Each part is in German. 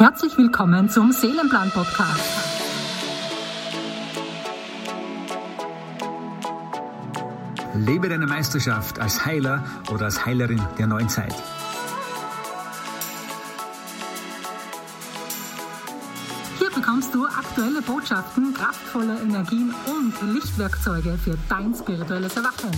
Herzlich willkommen zum Seelenplan Podcast. Lebe deine Meisterschaft als Heiler oder als Heilerin der neuen Zeit. Hier bekommst du aktuelle Botschaften, kraftvolle Energien und Lichtwerkzeuge für dein spirituelles Erwachen.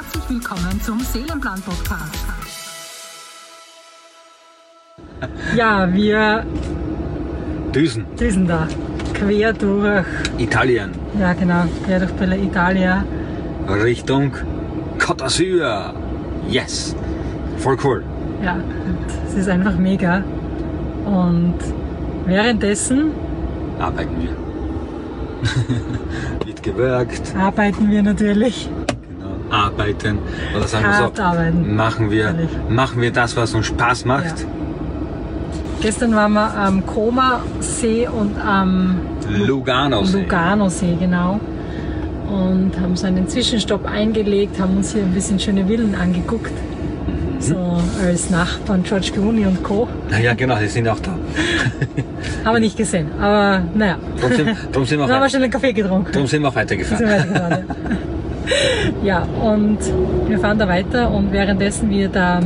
Herzlich willkommen zum Seelenplan Podcast. Ja, wir Düsen, düsen da quer durch, Italien, ja genau, quer durch Bella Italia. Richtung Côte d'Azur. Yes, voll cool. Ja, es ist einfach mega. Und währenddessen Arbeiten wir. Wird gewirkt, arbeiten wir natürlich. Arbeiten oder sagen wir so, arbeiten. machen wir, Ehrlich. machen wir das, was uns Spaß macht. Ja. Gestern waren wir am Koma-See und am Lugano. Lugano-See, genau. Und haben so einen Zwischenstopp eingelegt, haben uns hier ein bisschen schöne Villen angeguckt. Mhm. So als Nachbarn George Clooney und Co. Ja, genau, die sind auch da. Haben wir nicht gesehen, aber naja. Darum sind, darum sind, wir, Dann haben wir schnell einen Kaffee getrunken. darum sind wir auch Sind weitergefahren. wir weitergefahren, ja. ja, und wir fahren da weiter und währenddessen wir da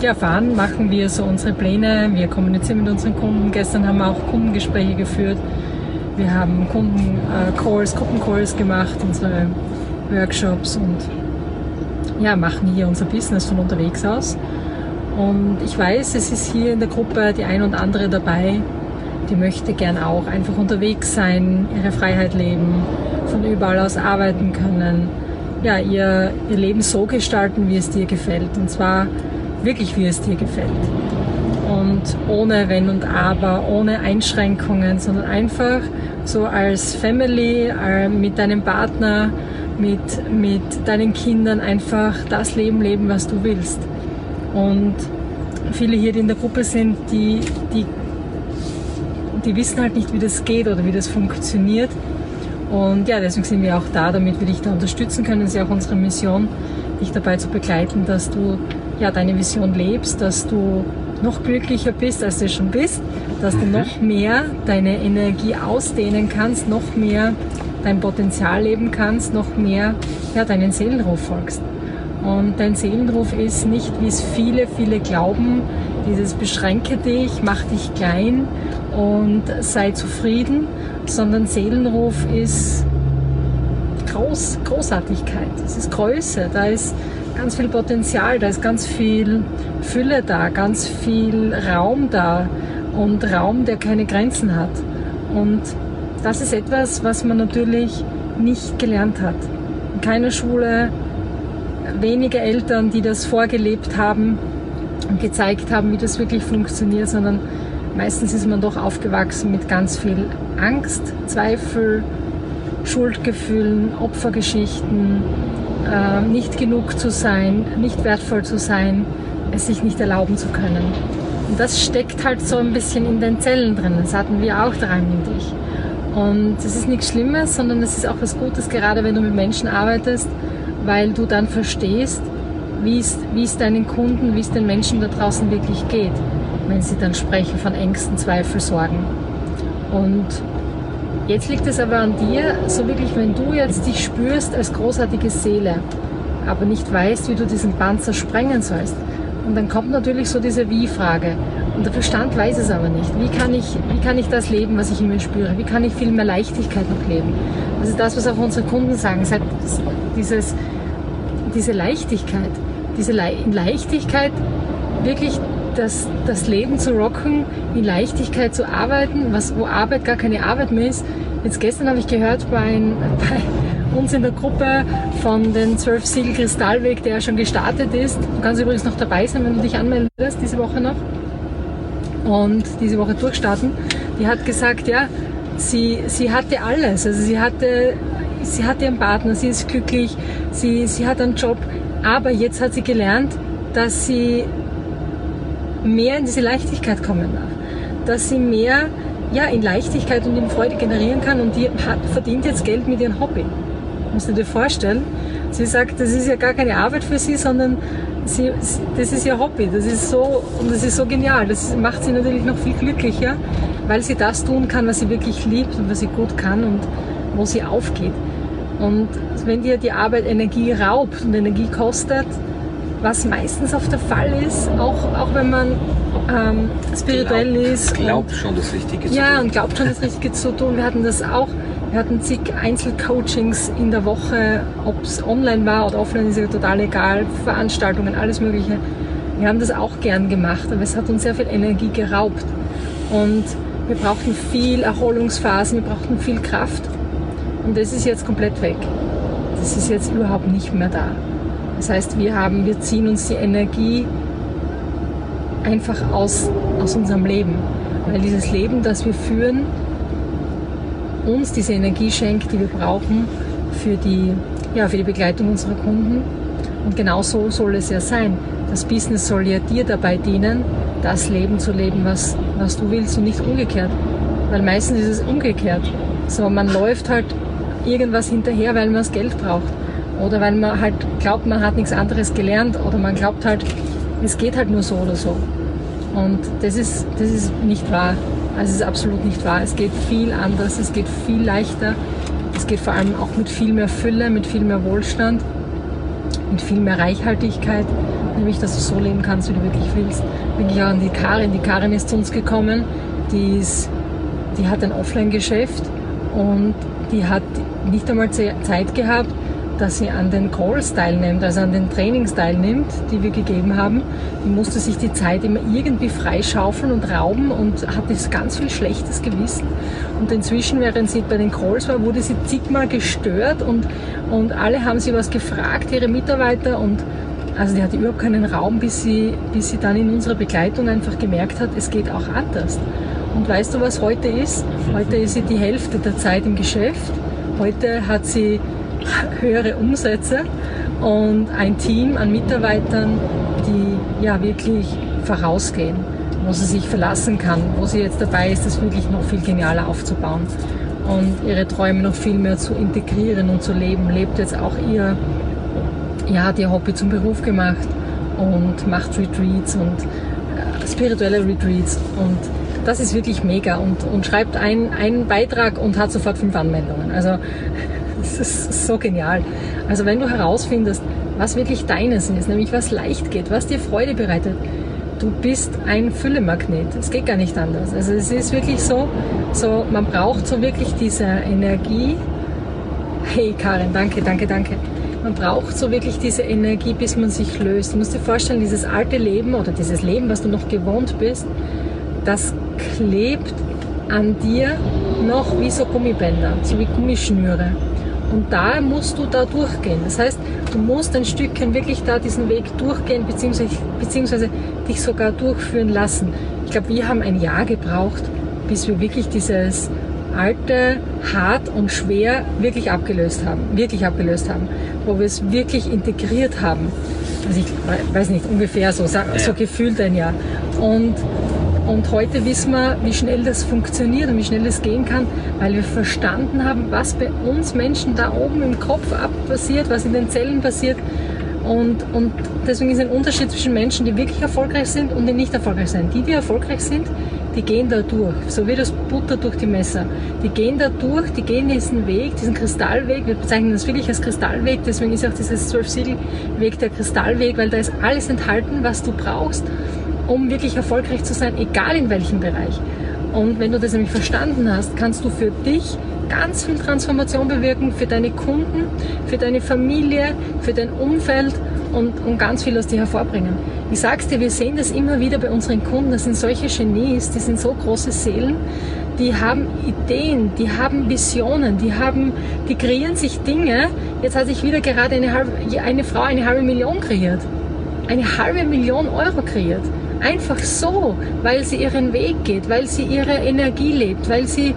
ja, fahren, machen wir so unsere Pläne. Wir kommunizieren mit unseren Kunden. Gestern haben wir auch Kundengespräche geführt. Wir haben Kunden-Calls, Gruppencalls gemacht, unsere Workshops und ja, machen hier unser Business von unterwegs aus. Und ich weiß, es ist hier in der Gruppe die ein und andere dabei, die möchte gern auch einfach unterwegs sein, ihre Freiheit leben, von überall aus arbeiten können, ja, ihr, ihr Leben so gestalten, wie es dir gefällt. Und zwar wirklich, wie es dir gefällt. Und ohne Wenn und Aber, ohne Einschränkungen, sondern einfach so als Family, äh, mit deinem Partner, mit, mit deinen Kindern einfach das Leben leben, was du willst. Und viele hier, die in der Gruppe sind, die, die, die wissen halt nicht, wie das geht oder wie das funktioniert. Und ja, deswegen sind wir auch da, damit wir dich da unterstützen können. Das ist ja auch unsere Mission, dich dabei zu begleiten, dass du ja deine Vision lebst, dass du noch glücklicher bist, als du schon bist, dass du noch mehr deine Energie ausdehnen kannst, noch mehr dein Potenzial leben kannst, noch mehr ja, deinen Seelenruf folgst. Und dein Seelenruf ist nicht, wie es viele, viele glauben, dieses beschränke dich, mach dich klein und sei zufrieden, sondern Seelenruf ist Groß, Großartigkeit, es ist Größe, da ist ganz viel Potenzial, da ist ganz viel Fülle da, ganz viel Raum da und Raum, der keine Grenzen hat. Und das ist etwas, was man natürlich nicht gelernt hat. In keiner Schule, wenige Eltern, die das vorgelebt haben und gezeigt haben, wie das wirklich funktioniert, sondern meistens ist man doch aufgewachsen mit ganz viel Angst, Zweifel, Schuldgefühlen, Opfergeschichten, äh, nicht genug zu sein, nicht wertvoll zu sein, es sich nicht erlauben zu können. Und das steckt halt so ein bisschen in den Zellen drin. Das hatten wir auch daran in dich. Und es ist nichts Schlimmes, sondern es ist auch was Gutes, gerade wenn du mit Menschen arbeitest, weil du dann verstehst, wie es, wie es deinen Kunden, wie es den Menschen da draußen wirklich geht, wenn sie dann sprechen von Ängsten, Zweifel, Sorgen. Und jetzt liegt es aber an dir, so wirklich, wenn du jetzt dich spürst als großartige Seele, aber nicht weißt, wie du diesen Panzer sprengen sollst. Und dann kommt natürlich so diese Wie-Frage. Und der Verstand weiß es aber nicht. Wie kann, ich, wie kann ich das leben, was ich in mir spüre? Wie kann ich viel mehr Leichtigkeit noch leben? Ist das, was auch unsere Kunden sagen. Seit dieses, diese Leichtigkeit, diese Le in Leichtigkeit wirklich das, das Leben zu rocken, in Leichtigkeit zu arbeiten, was, wo Arbeit gar keine Arbeit mehr ist. Jetzt gestern habe ich gehört bei, bei uns in der Gruppe von den 12 Siegel Kristallweg, der ja schon gestartet ist. Du kannst übrigens noch dabei sein, wenn du dich anmeldest, diese Woche noch. Und diese Woche durchstarten. Die hat gesagt, ja, sie, sie hatte alles. Also sie hatte, sie hat ihren Partner, sie ist glücklich, sie, sie hat einen Job. Aber jetzt hat sie gelernt, dass sie mehr in diese Leichtigkeit kommen darf. Dass sie mehr ja, in Leichtigkeit und in Freude generieren kann und die hat, verdient jetzt Geld mit ihrem Hobby. Musst du dir vorstellen? Sie sagt, das ist ja gar keine Arbeit für sie, sondern sie, das ist ihr Hobby. Das ist so, und das ist so genial. Das macht sie natürlich noch viel glücklicher, weil sie das tun kann, was sie wirklich liebt und was sie gut kann und wo sie aufgeht. Und wenn dir die Arbeit Energie raubt und Energie kostet, was meistens oft der Fall ist, auch, auch wenn man ähm, spirituell Glaub, ist. Glaubt schon das Richtige zu Ja, tun. und glaubt schon das Richtige zu tun. Wir hatten das auch. Wir hatten zig Einzelcoachings in der Woche, ob es online war oder offline, ist ja total egal. Veranstaltungen, alles Mögliche. Wir haben das auch gern gemacht, aber es hat uns sehr viel Energie geraubt. Und wir brauchten viel Erholungsphasen, wir brauchten viel Kraft. Und das ist jetzt komplett weg. Das ist jetzt überhaupt nicht mehr da. Das heißt, wir haben, wir ziehen uns die Energie einfach aus, aus unserem Leben. Weil dieses Leben, das wir führen, uns diese Energie schenkt, die wir brauchen für die, ja, für die Begleitung unserer Kunden. Und genau so soll es ja sein. Das Business soll ja dir dabei dienen, das Leben zu leben, was, was du willst und nicht umgekehrt. Weil meistens ist es umgekehrt. So, man läuft halt irgendwas hinterher, weil man das Geld braucht. Oder weil man halt glaubt, man hat nichts anderes gelernt. Oder man glaubt halt, es geht halt nur so oder so. Und das ist, das ist nicht wahr. Also es ist absolut nicht wahr. Es geht viel anders, es geht viel leichter. Es geht vor allem auch mit viel mehr Fülle, mit viel mehr Wohlstand, mit viel mehr Reichhaltigkeit. Nämlich, dass du so leben kannst, wie du wirklich willst. Wirklich auch an die Karin. Die Karin ist zu uns gekommen. Die, ist, die hat ein Offline-Geschäft und die hat nicht einmal Zeit gehabt, dass sie an den Calls teilnimmt, also an den Trainings teilnimmt, die wir gegeben haben. Die musste sich die Zeit immer irgendwie freischaufeln und rauben und hatte ganz viel schlechtes Gewissen. Und inzwischen, während sie bei den Calls war, wurde sie zigmal gestört und, und alle haben sie was gefragt, ihre Mitarbeiter und also die hatte überhaupt keinen Raum, bis sie, bis sie dann in unserer Begleitung einfach gemerkt hat, es geht auch anders. Und weißt du, was heute ist? Heute ist sie die Hälfte der Zeit im Geschäft. Heute hat sie höhere Umsätze und ein Team an Mitarbeitern, die ja wirklich vorausgehen, wo sie sich verlassen kann, wo sie jetzt dabei ist, das wirklich noch viel genialer aufzubauen und ihre Träume noch viel mehr zu integrieren und zu leben. Lebt jetzt auch ihr, ja, hat ihr Hobby zum Beruf gemacht und macht Retreats und äh, spirituelle Retreats und das ist wirklich mega und, und schreibt ein, einen Beitrag und hat sofort fünf Anmeldungen. Also das ist so genial. Also wenn du herausfindest, was wirklich deines ist, nämlich was leicht geht, was dir Freude bereitet, du bist ein Füllemagnet. Es geht gar nicht anders. Also es ist wirklich so, so man braucht so wirklich diese Energie. Hey Karin, danke, danke, danke. Man braucht so wirklich diese Energie, bis man sich löst. Du musst dir vorstellen, dieses alte Leben oder dieses Leben, was du noch gewohnt bist, das klebt an dir noch wie so Gummibänder, so wie Gummischnüre. Und da musst du da durchgehen. Das heißt, du musst ein Stückchen wirklich da diesen Weg durchgehen, beziehungsweise, beziehungsweise dich sogar durchführen lassen. Ich glaube, wir haben ein Jahr gebraucht, bis wir wirklich dieses alte, hart und schwer wirklich abgelöst haben. Wirklich abgelöst haben. Wo wir es wirklich integriert haben. Also ich weiß nicht, ungefähr so, so Ja. gefühlt ein Jahr. Und und heute wissen wir, wie schnell das funktioniert und wie schnell das gehen kann, weil wir verstanden haben, was bei uns Menschen da oben im Kopf ab passiert, was in den Zellen passiert. Und, und deswegen ist ein Unterschied zwischen Menschen, die wirklich erfolgreich sind und die nicht erfolgreich sind. Die, die erfolgreich sind, die gehen da durch, so wie das Butter durch die Messer. Die gehen da durch, die gehen diesen Weg, diesen Kristallweg. Wir bezeichnen das wirklich als Kristallweg, deswegen ist auch dieses Zwölf-Siegel-Weg der Kristallweg, weil da ist alles enthalten, was du brauchst, um wirklich erfolgreich zu sein, egal in welchem Bereich. Und wenn du das nämlich verstanden hast, kannst du für dich ganz viel Transformation bewirken, für deine Kunden, für deine Familie, für dein Umfeld und, und ganz viel aus dir hervorbringen. Ich sag's dir, wir sehen das immer wieder bei unseren Kunden, das sind solche Genies, die sind so große Seelen, die haben Ideen, die haben Visionen, die haben, die kreieren sich Dinge. Jetzt hat sich wieder gerade eine, halbe, eine Frau eine halbe Million kreiert. Eine halbe Million Euro kreiert. Einfach so, weil sie ihren Weg geht, weil sie ihre Energie lebt, weil sie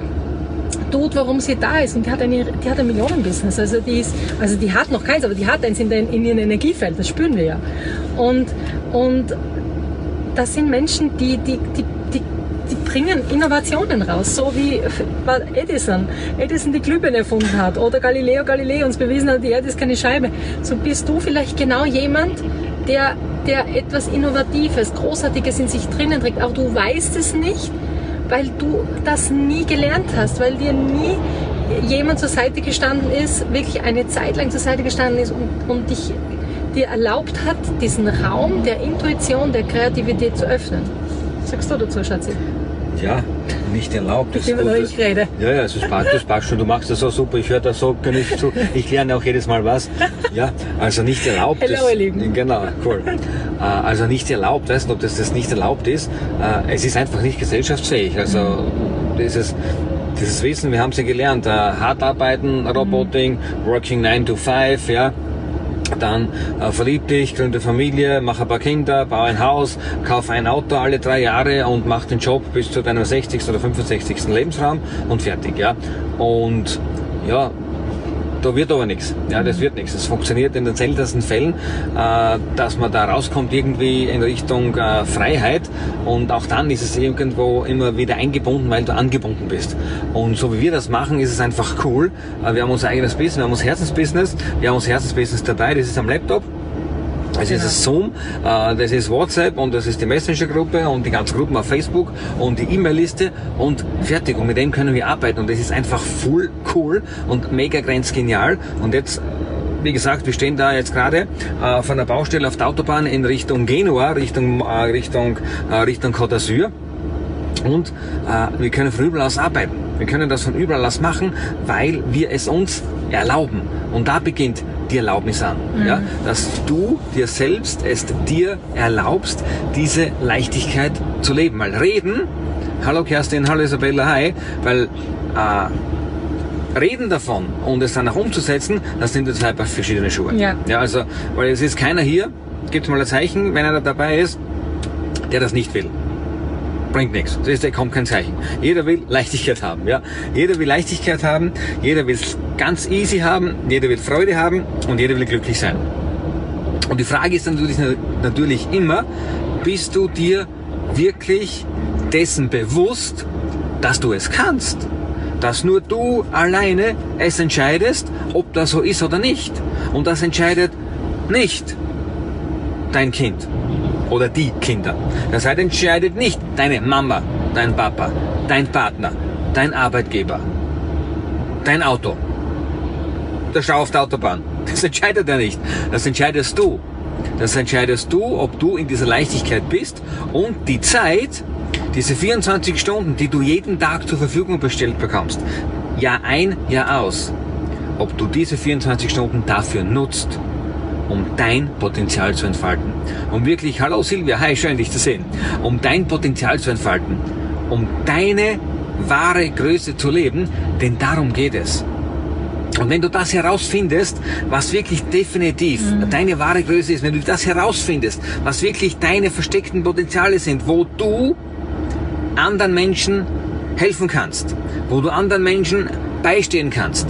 tut, warum sie da ist. Und die hat, eine, die hat ein Millionenbusiness. Also die, ist, also die hat noch keins, aber die hat eins in, den, in ihrem Energiefeld, das spüren wir ja. Und, und das sind Menschen, die, die, die, die, die bringen Innovationen raus, so wie Edison, Edison die Glühbirne erfunden hat oder Galileo Galilei uns bewiesen hat, die Erde ist keine Scheibe. So bist du vielleicht genau jemand, der, der etwas Innovatives, Großartiges in sich drinnen trägt, aber du weißt es nicht, weil du das nie gelernt hast, weil dir nie jemand zur Seite gestanden ist, wirklich eine Zeit lang zur Seite gestanden ist und, und dich dir erlaubt hat, diesen Raum der Intuition, der Kreativität zu öffnen. Was sagst du dazu, Schatzi? Ja, nicht erlaubt. Ich, immer, ich rede. Ja, ja, es passt, das passt schon. Du machst das so super. Ich höre das so nicht zu. Ich lerne auch jedes Mal was. Ja, also nicht erlaubt. Hello, ihr Lieben. Genau, cool. Äh, also nicht erlaubt, weißt du, ob das, das nicht erlaubt ist. Äh, es ist einfach nicht gesellschaftsfähig. Also dieses, dieses Wissen, wir haben es ja gelernt, äh, hart arbeiten, Roboting, working 9 to 5, ja dann äh, verlieb dich, gründe Familie, mach ein paar Kinder, baue ein Haus, kauf ein Auto alle drei Jahre und mach den Job bis zu deinem 60. oder 65. Lebensraum und fertig, ja. Und ja, da wird aber nichts. Ja, das wird nichts. Es funktioniert in den seltensten Fällen, äh, dass man da rauskommt irgendwie in Richtung äh, Freiheit und auch dann ist es irgendwo immer wieder eingebunden, weil du angebunden bist. Und so wie wir das machen, ist es einfach cool. Äh, wir haben unser eigenes Business, wir haben unser Herzensbusiness, wir haben unser Herzensbusiness dabei, das ist am Laptop. Das genau. ist Zoom, äh, das ist WhatsApp und das ist die Messenger-Gruppe und die ganzen Gruppen auf Facebook und die E-Mail-Liste und fertig. Und mit dem können wir arbeiten und das ist einfach full cool und mega grenzgenial. Und jetzt wie gesagt, wir stehen da jetzt gerade äh, von der Baustelle auf der Autobahn in Richtung Genua, Richtung, äh, Richtung, äh, Richtung Côte d'Azur. Und äh, wir können von überall aus arbeiten. Wir können das von überall aus machen, weil wir es uns erlauben. Und da beginnt die Erlaubnis an. Mhm. Ja? Dass du dir selbst es dir erlaubst, diese Leichtigkeit zu leben. Weil reden, hallo Kerstin, hallo Isabella, hi, weil äh, reden davon und es dann auch umzusetzen, das sind zwei verschiedene Schuhe. Ja. ja. Also, weil es ist keiner hier, gibt mal ein Zeichen, wenn einer dabei ist, der das nicht will bringt nichts. Da kommt kein Zeichen. Jeder will Leichtigkeit haben, ja. Jeder will Leichtigkeit haben, jeder will es ganz easy haben, jeder will Freude haben und jeder will glücklich sein. Und die Frage ist natürlich, natürlich immer, bist du dir wirklich dessen bewusst, dass du es kannst? Dass nur du alleine es entscheidest, ob das so ist oder nicht. Und das entscheidet nicht dein Kind oder die Kinder. Das heißt, entscheidet nicht deine Mama, dein Papa, dein Partner, dein Arbeitgeber, dein Auto, der Stau auf der Autobahn. Das entscheidet er nicht. Das entscheidest du. Das entscheidest du, ob du in dieser Leichtigkeit bist und die Zeit, diese 24 Stunden, die du jeden Tag zur Verfügung bestellt bekommst, Jahr ein, Jahr aus, ob du diese 24 Stunden dafür nutzt, um dein Potenzial zu entfalten. Um wirklich, hallo Silvia, hi, schön dich zu sehen. Um dein Potenzial zu entfalten. Um deine wahre Größe zu leben, denn darum geht es. Und wenn du das herausfindest, was wirklich definitiv mhm. deine wahre Größe ist, wenn du das herausfindest, was wirklich deine versteckten Potenziale sind, wo du anderen Menschen helfen kannst, wo du anderen Menschen beistehen kannst,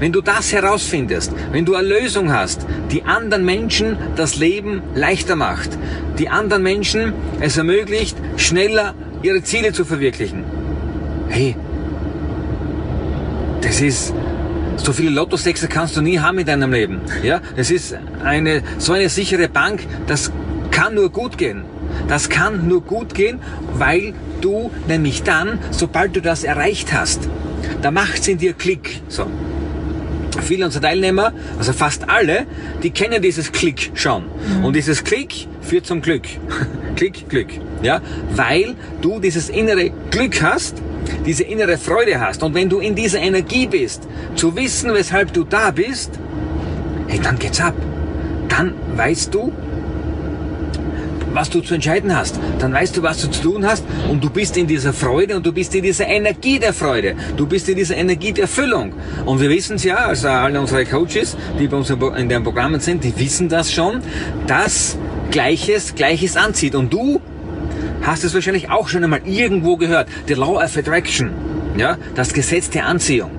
wenn du das herausfindest, wenn du eine Lösung hast, die anderen Menschen das Leben leichter macht, die anderen Menschen es ermöglicht, schneller ihre Ziele zu verwirklichen. Hey, das ist so viele Lottosechser kannst du nie haben in deinem Leben. Ja, es ist eine so eine sichere Bank, das kann nur gut gehen. Das kann nur gut gehen, weil du nämlich dann, sobald du das erreicht hast, da macht's in dir Klick. So, viele unserer Teilnehmer, also fast alle, die kennen dieses Klick schon. Mhm. Und dieses Klick führt zum Glück. Klick, Glück. Ja, weil du dieses innere Glück hast, diese innere Freude hast. Und wenn du in dieser Energie bist, zu wissen, weshalb du da bist, hey, dann geht's ab. Dann weißt du, was du zu entscheiden hast. Dann weißt du, was du zu tun hast und du bist in dieser Freude und du bist in dieser Energie der Freude. Du bist in dieser Energie der Erfüllung. Und wir wissen es ja, also alle unsere Coaches, die bei uns in den Programmen sind, die wissen das schon, dass Gleiches Gleiches anzieht. Und du hast es wahrscheinlich auch schon einmal irgendwo gehört. The Law of Attraction. Ja, das Gesetz der Anziehung.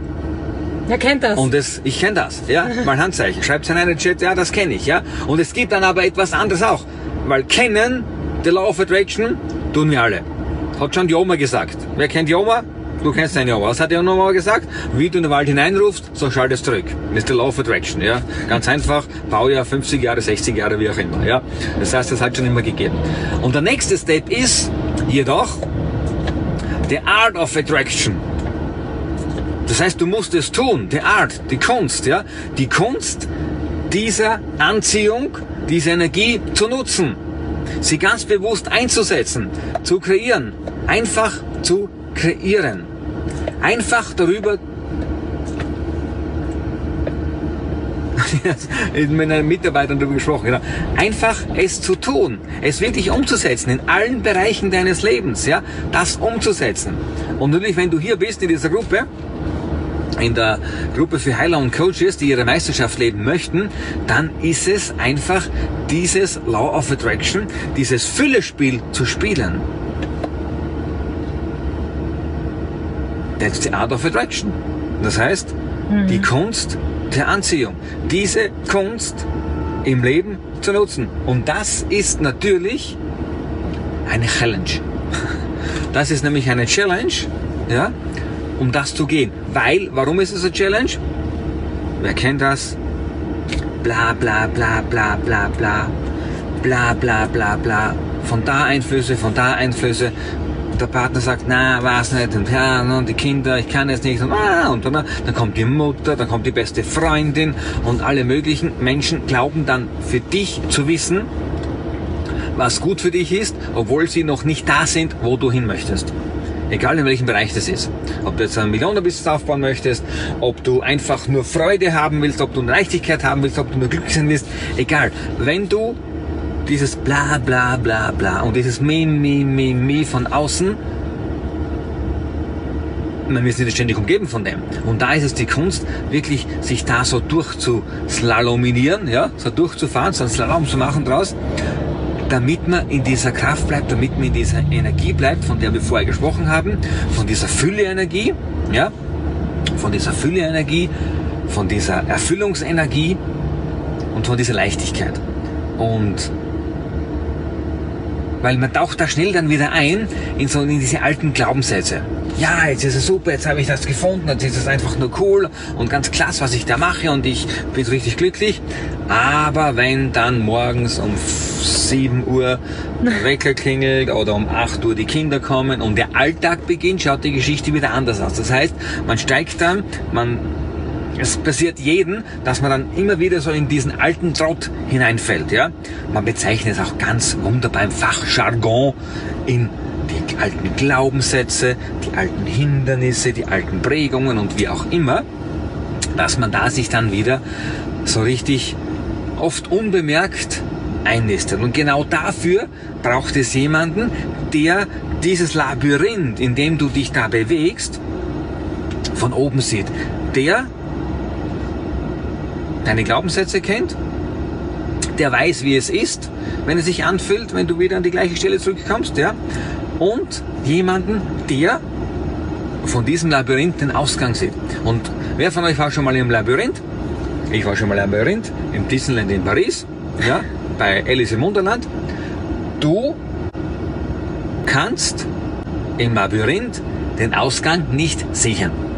Wer kennt das? Und das, ich kenne das, ja, mal Handzeichen. Schreibt es in einen Chat, ja, das kenne ich, ja. Und es gibt dann aber etwas anderes auch. Weil kennen, the law of attraction, tun wir alle. Hat schon die Oma gesagt. Wer kennt die Oma? Du kennst deine Oma. Was hat die Oma gesagt? Wie du in den Wald hineinrufst, so schalt es zurück. Das ist der Law of Attraction, ja. Ganz einfach, Baujahr 50 Jahre, 60 Jahre, wie auch immer, ja. Das heißt, das hat schon immer gegeben. Und der nächste Step ist jedoch, the art of attraction. Das heißt, du musst es tun, die Art, die Kunst, ja. Die Kunst dieser Anziehung, diese Energie zu nutzen sie ganz bewusst einzusetzen, zu kreieren, einfach zu kreieren. Einfach darüber mit meinen Mitarbeitern darüber gesprochen, genau. Einfach es zu tun, es wirklich umzusetzen in allen Bereichen deines Lebens, ja, das umzusetzen. Und natürlich, wenn du hier bist in dieser Gruppe, in der Gruppe für Heiler und Coaches, die ihre Meisterschaft leben möchten, dann ist es einfach dieses Law of Attraction, dieses Füllespiel zu spielen. That's the art of attraction. Das heißt, mhm. die Kunst der Anziehung. Diese Kunst im Leben zu nutzen. Und das ist natürlich eine Challenge. Das ist nämlich eine Challenge, ja, um das zu gehen. Weil, warum ist es eine Challenge? Wer kennt das? Bla bla bla bla bla bla. Bla bla bla bla. Von da Einflüsse, von da Einflüsse. Der Partner sagt, na, was nicht, und ja, ne, und die Kinder, ich kann jetzt nicht, und, ah, und dann, dann kommt die Mutter, dann kommt die beste Freundin, und alle möglichen Menschen glauben dann für dich zu wissen, was gut für dich ist, obwohl sie noch nicht da sind, wo du hin möchtest. Egal in welchem Bereich das ist. Ob du jetzt ein Millionenbusiness aufbauen möchtest, ob du einfach nur Freude haben willst, ob du eine Leichtigkeit haben willst, ob du nur glücklich sein willst. Egal. Wenn du dieses bla bla bla bla und dieses mi, mi, mi, mi von außen, man wird nicht ständig umgeben von dem. Und da ist es die Kunst, wirklich sich da so durchzuslalominieren, ja, so durchzufahren, so einen Slalom zu machen draus damit man in dieser Kraft bleibt, damit man in dieser Energie bleibt, von der wir vorher gesprochen haben, von dieser Fülle-Energie, ja, von dieser Fülle-Energie, von dieser Erfüllungsenergie und von dieser Leichtigkeit. Und weil man taucht da schnell dann wieder ein in so in diese alten Glaubenssätze. Ja, jetzt ist es super, jetzt habe ich das gefunden, jetzt ist es einfach nur cool und ganz klasse, was ich da mache und ich bin so richtig glücklich. Aber wenn dann morgens um 7 Uhr der Wecker klingelt oder um 8 Uhr die Kinder kommen und der Alltag beginnt, schaut die Geschichte wieder anders aus. Das heißt, man steigt dann, man es passiert jedem, dass man dann immer wieder so in diesen alten Trott hineinfällt. Ja? Man bezeichnet es auch ganz wunderbar im Fachjargon in die alten Glaubenssätze, die alten Hindernisse, die alten Prägungen und wie auch immer, dass man da sich dann wieder so richtig oft unbemerkt einnistet. Und genau dafür braucht es jemanden, der dieses Labyrinth, in dem du dich da bewegst, von oben sieht. Der deine Glaubenssätze kennt, der weiß, wie es ist, wenn es sich anfühlt, wenn du wieder an die gleiche Stelle zurückkommst, ja, und jemanden, der von diesem Labyrinth den Ausgang sieht. Und wer von euch war schon mal im Labyrinth? Ich war schon mal im Labyrinth, im Disneyland in Paris, ja, bei Alice im Wunderland. Du kannst im Labyrinth den Ausgang nicht sichern.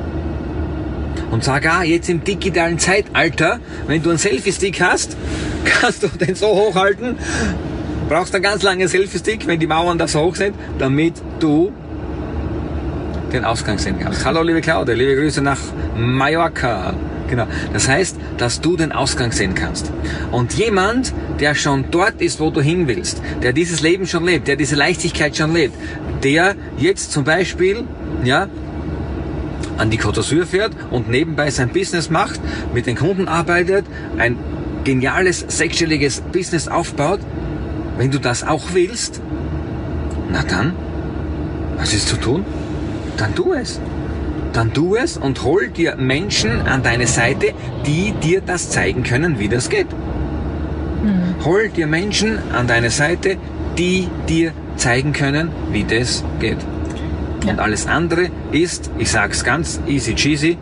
Und sogar jetzt im digitalen Zeitalter, wenn du einen Selfie-Stick hast, kannst du den so hochhalten, brauchst einen ganz langen Selfie-Stick, wenn die Mauern da so hoch sind, damit du den Ausgang sehen kannst. Hallo liebe Claudia, liebe Grüße nach Mallorca. Genau. Das heißt, dass du den Ausgang sehen kannst. Und jemand, der schon dort ist, wo du hin willst, der dieses Leben schon lebt, der diese Leichtigkeit schon lebt, der jetzt zum Beispiel, ja, an die Côte d'Azur fährt und nebenbei sein Business macht, mit den Kunden arbeitet, ein geniales sechsstelliges Business aufbaut, wenn du das auch willst, na dann, was ist zu tun? Dann tu es. Dann tu es und hol dir Menschen an deine Seite, die dir das zeigen können, wie das geht. Mhm. Hol dir Menschen an deine Seite, die dir zeigen können, wie das geht. Und alles andere ist, ich sag's ganz easy cheesy,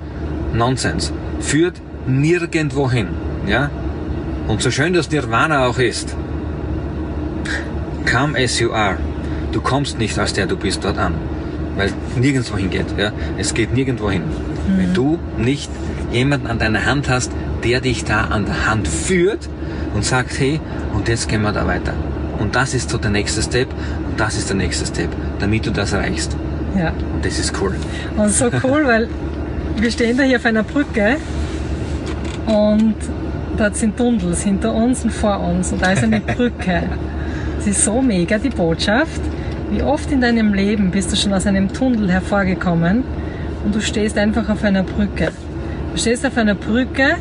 Nonsens. Führt nirgendwo hin. Ja? Und so schön das Nirvana auch ist, come as you are. Du kommst nicht als der du bist dort an, weil nirgendwo hingeht. Ja? Es geht nirgendwo hin. Wenn du nicht jemanden an deiner Hand hast, der dich da an der Hand führt und sagt, hey, und jetzt gehen wir da weiter. Und das ist so der nächste Step und das ist der nächste Step, damit du das erreichst. Ja. Und das ist cool. Und so cool, weil wir stehen da hier auf einer Brücke und dort sind Tunnels hinter uns und vor uns und da ist eine Brücke. Es ist so mega, die Botschaft. Wie oft in deinem Leben bist du schon aus einem Tunnel hervorgekommen und du stehst einfach auf einer Brücke. Du stehst auf einer Brücke,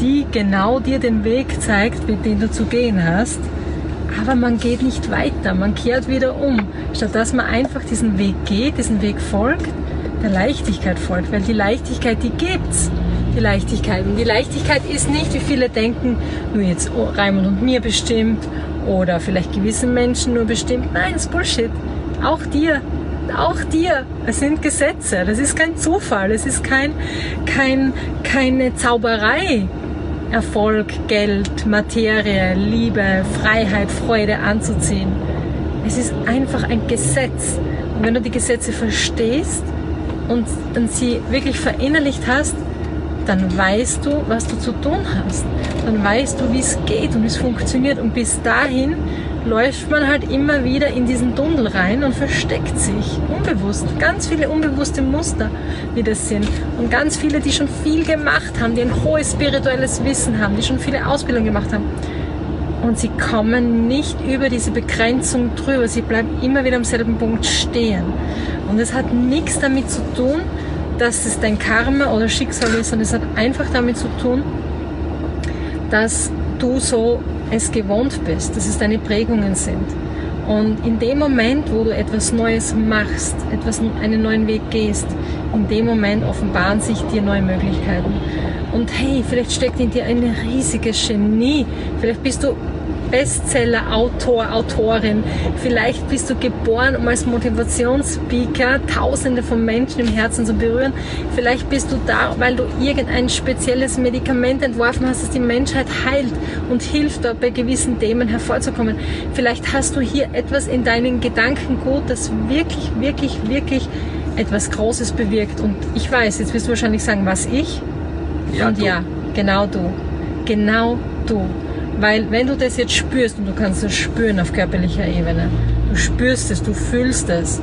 die genau dir den Weg zeigt, mit dem du zu gehen hast. Aber man geht nicht weiter, man kehrt wieder um. Statt dass man einfach diesen Weg geht, diesen Weg folgt, der Leichtigkeit folgt. Weil die Leichtigkeit, die gibt's. Die Leichtigkeit. Und die Leichtigkeit ist nicht, wie viele denken, nur jetzt Raimund und mir bestimmt oder vielleicht gewissen Menschen nur bestimmt. Nein, das ist Bullshit. Auch dir. Auch dir. Es sind Gesetze. Das ist kein Zufall. Es ist kein, kein, keine Zauberei. Erfolg, Geld, Materie, Liebe, Freiheit, Freude anzuziehen. Es ist einfach ein Gesetz. Und wenn du die Gesetze verstehst und, und sie wirklich verinnerlicht hast, dann weißt du, was du zu tun hast. Dann weißt du, wie es geht und wie es funktioniert. Und bis dahin läuft man halt immer wieder in diesen Tunnel rein und versteckt sich unbewusst. Ganz viele unbewusste Muster, wie das sind. Und ganz viele, die schon viel gemacht haben, die ein hohes spirituelles Wissen haben, die schon viele Ausbildungen gemacht haben. Und sie kommen nicht über diese Begrenzung drüber. Sie bleiben immer wieder am selben Punkt stehen. Und es hat nichts damit zu tun, dass es dein Karma oder Schicksal ist, sondern es hat einfach damit zu tun, dass du so es gewohnt bist, dass es deine Prägungen sind. Und in dem Moment, wo du etwas Neues machst, etwas, einen neuen Weg gehst, in dem Moment offenbaren sich dir neue Möglichkeiten. Und hey, vielleicht steckt in dir ein riesiges Genie. Vielleicht bist du Bestseller-Autor, Autorin. Vielleicht bist du geboren, um als Motivationsspeaker Tausende von Menschen im Herzen zu berühren. Vielleicht bist du da, weil du irgendein spezielles Medikament entworfen hast, das die Menschheit heilt und hilft, dort bei gewissen Themen hervorzukommen. Vielleicht hast du hier etwas in deinen Gedanken gut, das wirklich, wirklich, wirklich etwas Großes bewirkt. Und ich weiß, jetzt wirst du wahrscheinlich sagen, was ich? Ja, und du. ja, genau du. Genau du. Weil wenn du das jetzt spürst und du kannst es spüren auf körperlicher Ebene, du spürst es, du fühlst es,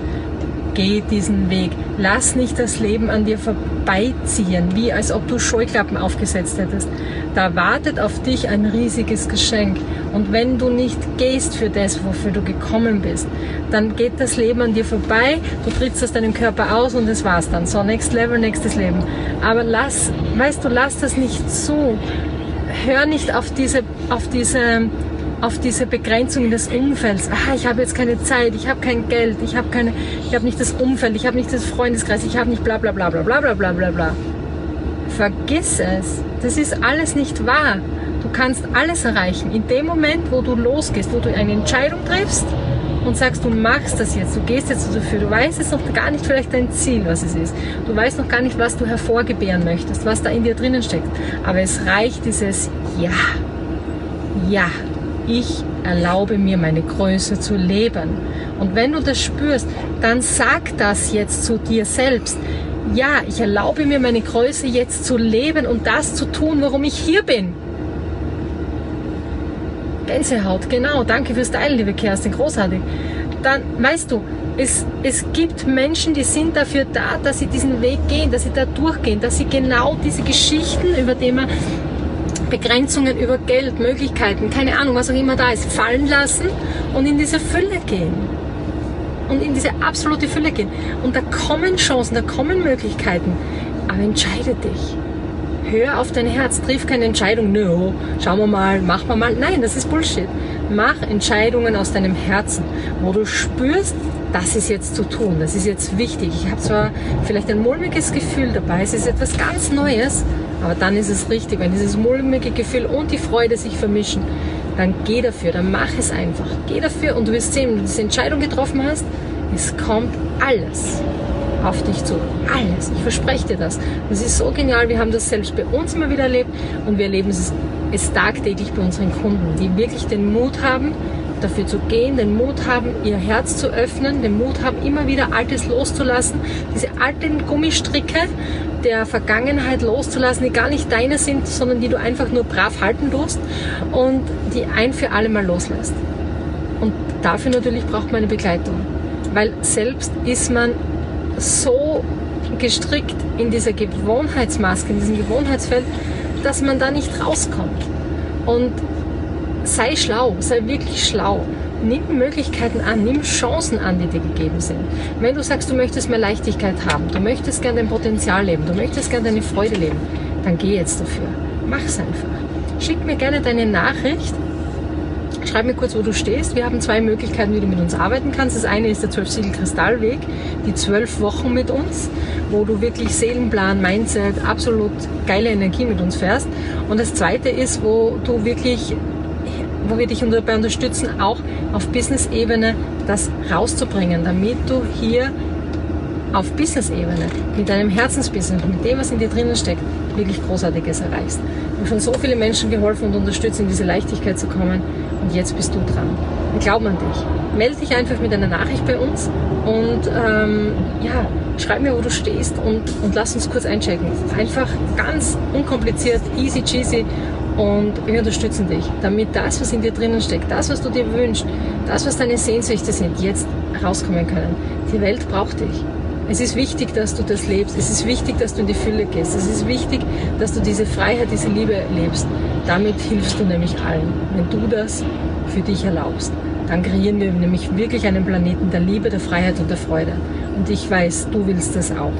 geh diesen Weg. Lass nicht das Leben an dir vorbeiziehen, wie als ob du Scheuklappen aufgesetzt hättest. Da wartet auf dich ein riesiges Geschenk. Und wenn du nicht gehst für das, wofür du gekommen bist, dann geht das Leben an dir vorbei, du trittst aus deinem Körper aus und das war's dann. So, next level, nächstes Leben. Aber lass, weißt du, lass das nicht zu hör nicht auf diese, auf diese, auf diese Begrenzungen des Umfelds. Ah, ich habe jetzt keine Zeit, ich habe kein Geld, ich habe keine, ich habe nicht das Umfeld, ich habe nicht das Freundeskreis, ich habe nicht bla bla bla bla bla bla bla bla bla. Vergiss es. Das ist alles nicht wahr. Du kannst alles erreichen. In dem Moment, wo du losgehst, wo du eine Entscheidung triffst und sagst, du machst das jetzt, du gehst jetzt dafür, du weißt jetzt noch gar nicht vielleicht dein Ziel, was es ist. Du weißt noch gar nicht, was du hervorgebären möchtest, was da in dir drinnen steckt. Aber es reicht dieses Ja. Ja. Ich erlaube mir meine Größe zu leben. Und wenn du das spürst, dann sag das jetzt zu dir selbst. Ja, ich erlaube mir meine Größe jetzt zu leben und das zu tun, warum ich hier bin. Gänsehaut, genau. Danke fürs Teilen, liebe Kerstin. Großartig. Dann, weißt du, es, es gibt Menschen, die sind dafür da, dass sie diesen Weg gehen, dass sie da durchgehen, dass sie genau diese Geschichten, über die man Begrenzungen über Geld, Möglichkeiten, keine Ahnung, was auch immer da ist, fallen lassen und in diese Fülle gehen. Und in diese absolute Fülle gehen. Und da kommen Chancen, da kommen Möglichkeiten. Aber entscheide dich hör auf dein Herz, triff keine Entscheidung, no, schauen wir mal, machen wir mal. Nein, das ist Bullshit. Mach Entscheidungen aus deinem Herzen, wo du spürst, das ist jetzt zu tun, das ist jetzt wichtig. Ich habe zwar vielleicht ein mulmiges Gefühl dabei, es ist etwas ganz Neues, aber dann ist es richtig, wenn dieses mulmige Gefühl und die Freude sich vermischen, dann geh dafür, dann mach es einfach. Geh dafür und du wirst sehen, wenn du diese Entscheidung getroffen hast, es kommt alles auf dich zu. Alles. Ich verspreche dir das. Das ist so genial. Wir haben das selbst bei uns immer wieder erlebt und wir erleben es, es tagtäglich bei unseren Kunden, die wirklich den Mut haben, dafür zu gehen, den Mut haben, ihr Herz zu öffnen, den Mut haben, immer wieder Altes loszulassen, diese alten Gummistricke der Vergangenheit loszulassen, die gar nicht deine sind, sondern die du einfach nur brav halten tust und die ein für alle Mal loslässt. Und dafür natürlich braucht man eine Begleitung, weil selbst ist man so gestrickt in dieser Gewohnheitsmaske, in diesem Gewohnheitsfeld, dass man da nicht rauskommt. Und sei schlau, sei wirklich schlau. Nimm Möglichkeiten an, nimm Chancen an, die dir gegeben sind. Wenn du sagst, du möchtest mehr Leichtigkeit haben, du möchtest gerne dein Potenzial leben, du möchtest gerne deine Freude leben, dann geh jetzt dafür. Mach's einfach. Schick mir gerne deine Nachricht. Schreib mir kurz, wo du stehst. Wir haben zwei Möglichkeiten, wie du mit uns arbeiten kannst. Das eine ist der 12-Siegel-Kristallweg, die zwölf Wochen mit uns, wo du wirklich Seelenplan, Mindset, absolut geile Energie mit uns fährst. Und das zweite ist, wo du wirklich wo wir dich dabei unterstützen, auch auf Business-Ebene das rauszubringen, damit du hier auf Business-Ebene mit deinem Herzensbusiness, mit dem, was in dir drinnen steckt, wirklich Großartiges erreichst. Wir haben schon so viele Menschen geholfen und unterstützt, in diese Leichtigkeit zu kommen und jetzt bist du dran. Wir glauben an dich. Melde dich einfach mit einer Nachricht bei uns und ähm, ja, schreib mir, wo du stehst und, und lass uns kurz einchecken. Einfach ganz unkompliziert, easy cheesy und wir unterstützen dich, damit das, was in dir drinnen steckt, das, was du dir wünschst, das, was deine Sehnsüchte sind, jetzt rauskommen können. Die Welt braucht dich. Es ist wichtig, dass du das lebst. Es ist wichtig, dass du in die Fülle gehst. Es ist wichtig, dass du diese Freiheit, diese Liebe lebst. Damit hilfst du nämlich allen. Wenn du das für dich erlaubst, dann kreieren wir nämlich wirklich einen Planeten der Liebe, der Freiheit und der Freude. Und ich weiß, du willst das auch.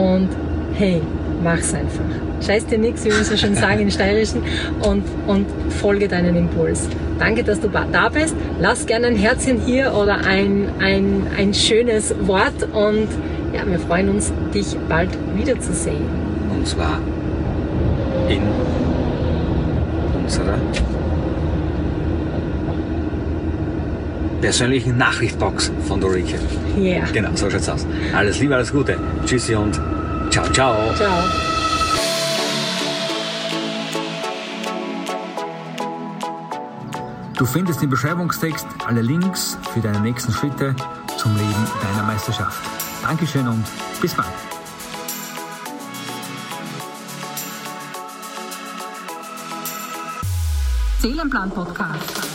Und hey, mach's einfach. Scheiß dir nichts, wie wir so schön sagen in Steirischen, und, und folge deinen Impuls. Danke, dass du da bist. Lass gerne ein Herzchen hier oder ein, ein, ein schönes Wort und ja, wir freuen uns, dich bald wiederzusehen. Und zwar in unserer persönlichen Nachrichtbox von Dorike. Ja. Yeah. Genau, so schaut's aus. Alles Liebe, alles Gute. Tschüssi und ciao, ciao. Ciao. Du findest im Beschreibungstext alle Links für deine nächsten Schritte zum Leben deiner Meisterschaft. Dankeschön und bis bald. Seelenplan Podcast.